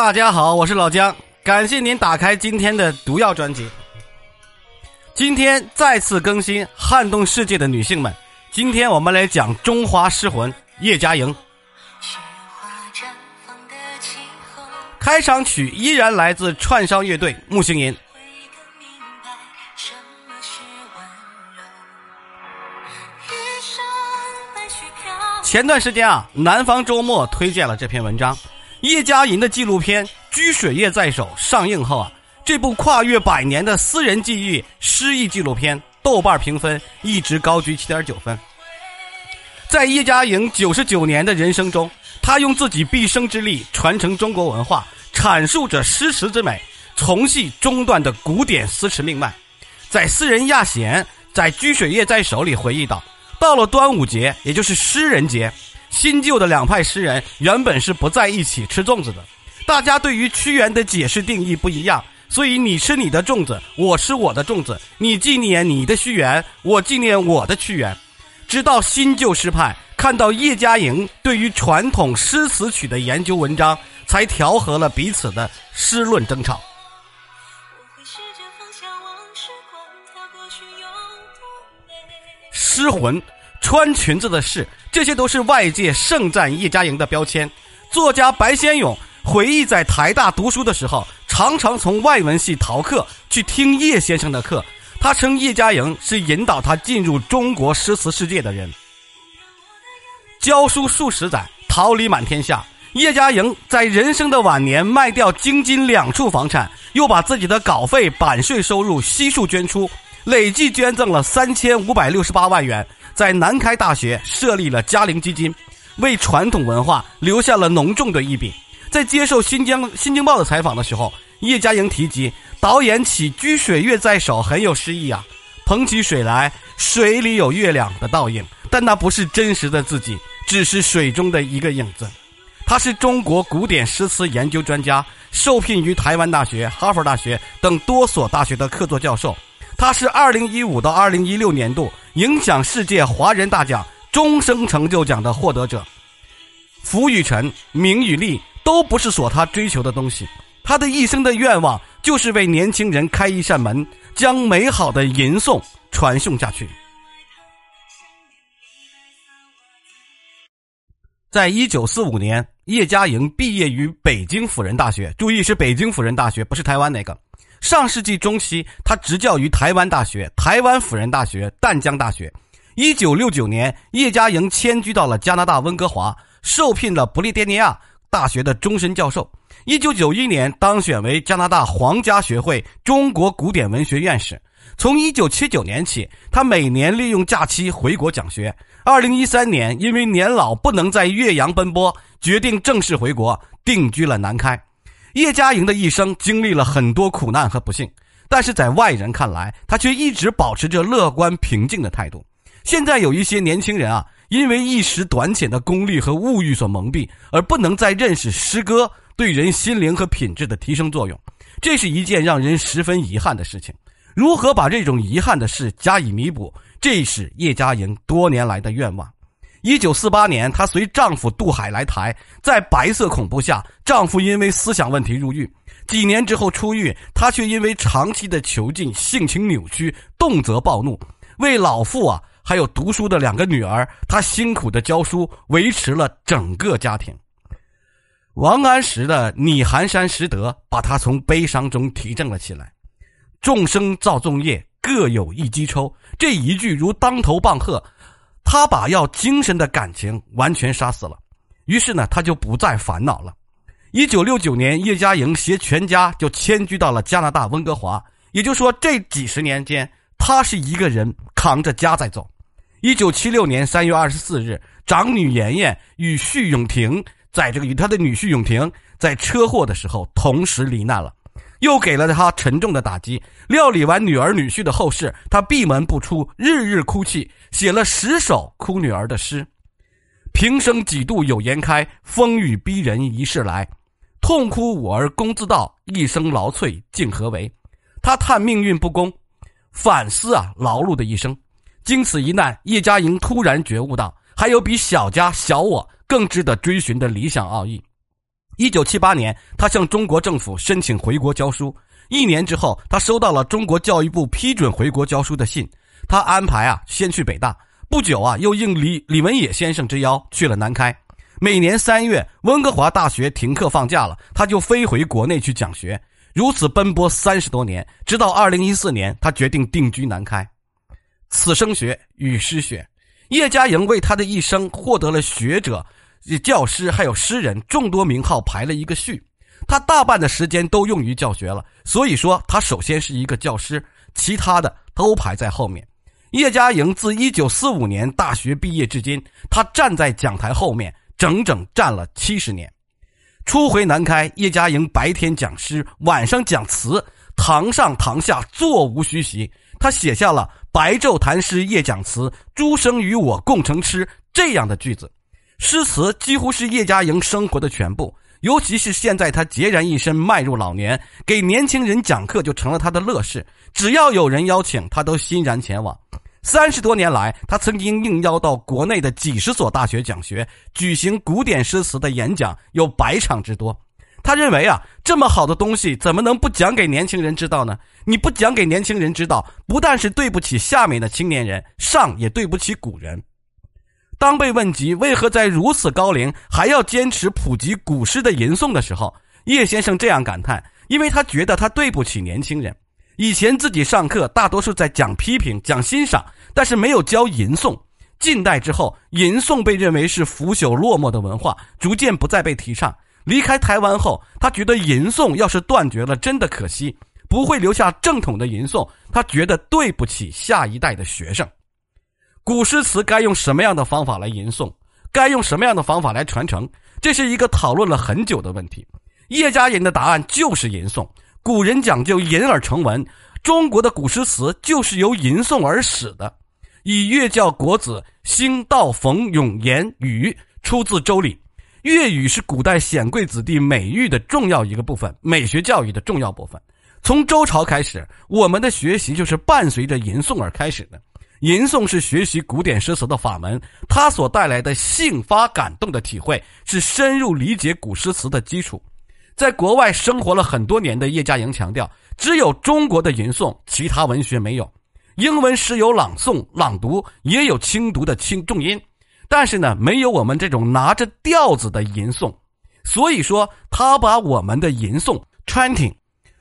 大家好，我是老姜，感谢您打开今天的毒药专辑。今天再次更新撼动世界的女性们，今天我们来讲中华诗魂叶嘉莹。开场曲依然来自串烧乐队木星吟。前段时间啊，南方周末推荐了这篇文章。叶嘉莹的纪录片《掬水月在手》上映后啊，这部跨越百年的私人记忆诗意纪录片，豆瓣评分一直高居七点九分。在叶嘉莹九十九年的人生中，她用自己毕生之力传承中国文化，阐述着诗词之美，重系中断的古典诗词命脉。在私人亚贤在《掬水月在手》里回忆道：“到了端午节，也就是诗人节。”新旧的两派诗人原本是不在一起吃粽子的，大家对于屈原的解释定义不一样，所以你吃你的粽子，我吃我的粽子，你纪念你的屈原，我纪念我的屈原。直到新旧诗派看到叶嘉莹对于传统诗词曲的研究文章，才调和了彼此的诗论争吵。诗魂。穿裙子的事，这些都是外界盛赞叶嘉莹的标签。作家白先勇回忆，在台大读书的时候，常常从外文系逃课去听叶先生的课。他称叶嘉莹是引导他进入中国诗词世界的人。教书数十载，桃李满天下。叶嘉莹在人生的晚年卖掉京津两处房产，又把自己的稿费、版税收入悉数捐出，累计捐赠了三千五百六十八万元。在南开大学设立了嘉陵基金，为传统文化留下了浓重的一笔。在接受新疆《新京报》的采访的时候，叶嘉莹提及导演起掬水月在手很有诗意啊，捧起水来，水里有月亮的倒影，但那不是真实的自己，只是水中的一个影子。他是中国古典诗词研究专家，受聘于台湾大学、哈佛大学等多所大学的客座教授。他是2015到2016年度。影响世界华人大奖终生成就奖的获得者，福与臣、名与利都不是所他追求的东西。他的一生的愿望就是为年轻人开一扇门，将美好的吟诵传颂下去。在一九四五年，叶嘉莹毕业于北京辅仁大学，注意是北京辅仁大学，不是台湾那个。上世纪中期，他执教于台湾大学、台湾辅仁大学、淡江大学。一九六九年，叶嘉莹迁居到了加拿大温哥华，受聘了不列颠尼亚大学的终身教授。一九九一年，当选为加拿大皇家学会中国古典文学院士。从一九七九年起，他每年利用假期回国讲学。二零一三年，因为年老不能在岳阳奔波，决定正式回国，定居了南开。叶嘉莹的一生经历了很多苦难和不幸，但是在外人看来，她却一直保持着乐观平静的态度。现在有一些年轻人啊，因为一时短浅的功利和物欲所蒙蔽，而不能再认识诗歌对人心灵和品质的提升作用，这是一件让人十分遗憾的事情。如何把这种遗憾的事加以弥补，这是叶嘉莹多年来的愿望。一九四八年，她随丈夫渡海来台，在白色恐怖下，丈夫因为思想问题入狱。几年之后出狱，她却因为长期的囚禁，性情扭曲，动辄暴怒。为老父啊，还有读书的两个女儿，她辛苦的教书，维持了整个家庭。王安石的《拟寒山拾得》把她从悲伤中提振了起来。众生造粽叶，各有一机抽。这一句如当头棒喝。他把要精神的感情完全杀死了，于是呢，他就不再烦恼了。一九六九年，叶嘉莹携全家就迁居到了加拿大温哥华，也就是说，这几十年间，他是一个人扛着家在走。一九七六年三月二十四日，长女妍妍与婿永婷在这个与他的女婿永婷在车祸的时候同时罹难了。又给了他沉重的打击。料理完女儿女婿的后事，他闭门不出，日日哭泣，写了十首哭女儿的诗：“平生几度有颜开，风雨逼人一世来。痛哭我儿公自道，一生劳瘁竟何为？”他叹命运不公，反思啊劳碌的一生。经此一难，叶嘉莹突然觉悟到，还有比小家小我更值得追寻的理想奥义。一九七八年，他向中国政府申请回国教书。一年之后，他收到了中国教育部批准回国教书的信。他安排啊，先去北大，不久啊，又应李李文野先生之邀去了南开。每年三月，温哥华大学停课放假了，他就飞回国内去讲学。如此奔波三十多年，直到二零一四年，他决定定居南开。此生学与诗学，叶嘉莹为他的一生获得了学者。教师还有诗人众多名号排了一个序，他大半的时间都用于教学了，所以说他首先是一个教师，其他的都排在后面。叶嘉莹自一九四五年大学毕业至今，他站在讲台后面整整站了七十年。初回南开，叶嘉莹白天讲诗，晚上讲词，堂上堂下座无虚席。他写下了“白昼谈诗夜讲词，诸生与我共成痴”这样的句子。诗词几乎是叶嘉莹生活的全部，尤其是现在他孑然一身迈入老年，给年轻人讲课就成了他的乐事。只要有人邀请，他都欣然前往。三十多年来，他曾经应邀到国内的几十所大学讲学，举行古典诗词的演讲有百场之多。他认为啊，这么好的东西怎么能不讲给年轻人知道呢？你不讲给年轻人知道，不但是对不起下面的青年人，上也对不起古人。当被问及为何在如此高龄还要坚持普及古诗的吟诵的时候，叶先生这样感叹：“因为他觉得他对不起年轻人。以前自己上课大多数在讲批评、讲欣赏，但是没有教吟诵。近代之后，吟诵被认为是腐朽落寞的文化，逐渐不再被提倡。离开台湾后，他觉得吟诵要是断绝了，真的可惜，不会留下正统的吟诵。他觉得对不起下一代的学生。”古诗词该用什么样的方法来吟诵？该用什么样的方法来传承？这是一个讨论了很久的问题。叶嘉莹的答案就是吟诵。古人讲究吟而成文，中国的古诗词就是由吟诵而始的。以乐教国子兴道冯永言语出自《周礼》，乐语是古代显贵子弟美育的重要一个部分，美学教育的重要部分。从周朝开始，我们的学习就是伴随着吟诵而开始的。吟诵是学习古典诗词的法门，它所带来的兴发感动的体会，是深入理解古诗词的基础。在国外生活了很多年的叶嘉莹强调，只有中国的吟诵，其他文学没有。英文诗有朗诵、朗读，也有轻读的轻重音，但是呢，没有我们这种拿着调子的吟诵。所以说，他把我们的吟诵 chanting，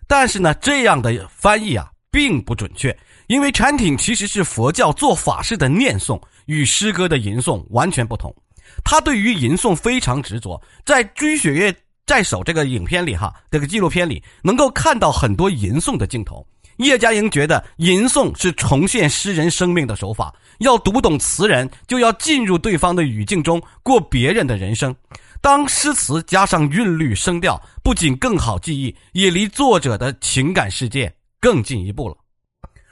但是呢，这样的翻译啊，并不准确。因为 chanting 其实是佛教做法事的念诵，与诗歌的吟诵完全不同。他对于吟诵非常执着，在《追雪月在手》这个影片里，哈，这个纪录片里能够看到很多吟诵的镜头。叶嘉莹觉得吟诵是重现诗人生命的手法，要读懂词人，就要进入对方的语境中过别人的人生。当诗词加上韵律声调，不仅更好记忆，也离作者的情感世界更进一步了。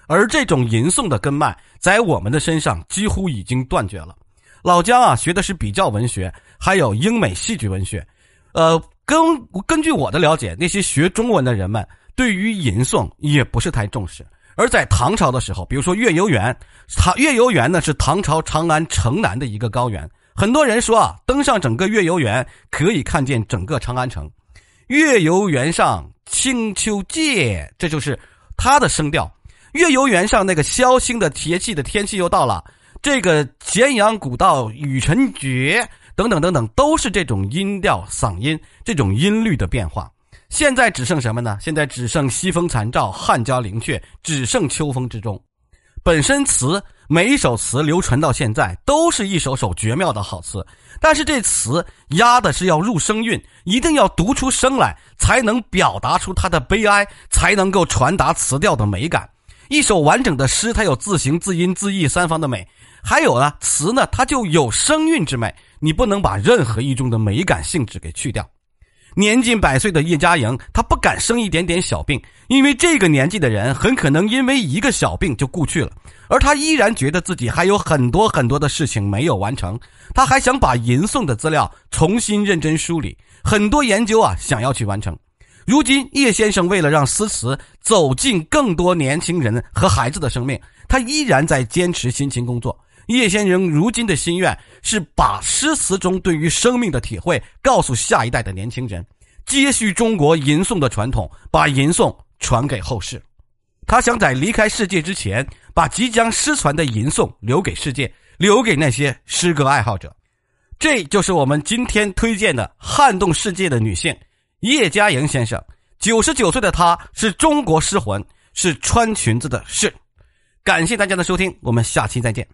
而这种吟诵的根脉，在我们的身上几乎已经断绝了。老姜啊，学的是比较文学，还有英美戏剧文学。呃，根根据我的了解，那些学中文的人们对于吟诵也不是太重视。而在唐朝的时候，比如说月游园，唐月游园呢是唐朝长安城南的一个高原。很多人说啊，登上整个月游园可以看见整个长安城。月游园上清秋界，这就是它的声调。月游园上那个萧星的节气的天气又到了，这个咸阳古道雨辰绝等等等等，都是这种音调嗓音这种音律的变化。现在只剩什么呢？现在只剩西风残照，汉江灵阙，只剩秋风之中。本身词每一首词流传到现在，都是一首首绝妙的好词，但是这词压的是要入声韵，一定要读出声来，才能表达出它的悲哀，才能够传达词调的美感。一首完整的诗，它有字形、字音、字义三方的美，还有呢词呢，它就有声韵之美。你不能把任何一中的美感性质给去掉。年近百岁的叶嘉莹，她不敢生一点点小病，因为这个年纪的人很可能因为一个小病就故去了，而她依然觉得自己还有很多很多的事情没有完成，她还想把吟诵的资料重新认真梳理，很多研究啊想要去完成。如今，叶先生为了让诗词走进更多年轻人和孩子的生命，他依然在坚持辛勤工作。叶先生如今的心愿是把诗词中对于生命的体会告诉下一代的年轻人，接续中国吟诵的传统，把吟诵传给后世。他想在离开世界之前，把即将失传的吟诵留给世界，留给那些诗歌爱好者。这就是我们今天推荐的撼动世界的女性叶嘉莹先生。九十九岁的他，是中国诗魂，是穿裙子的是。感谢大家的收听，我们下期再见。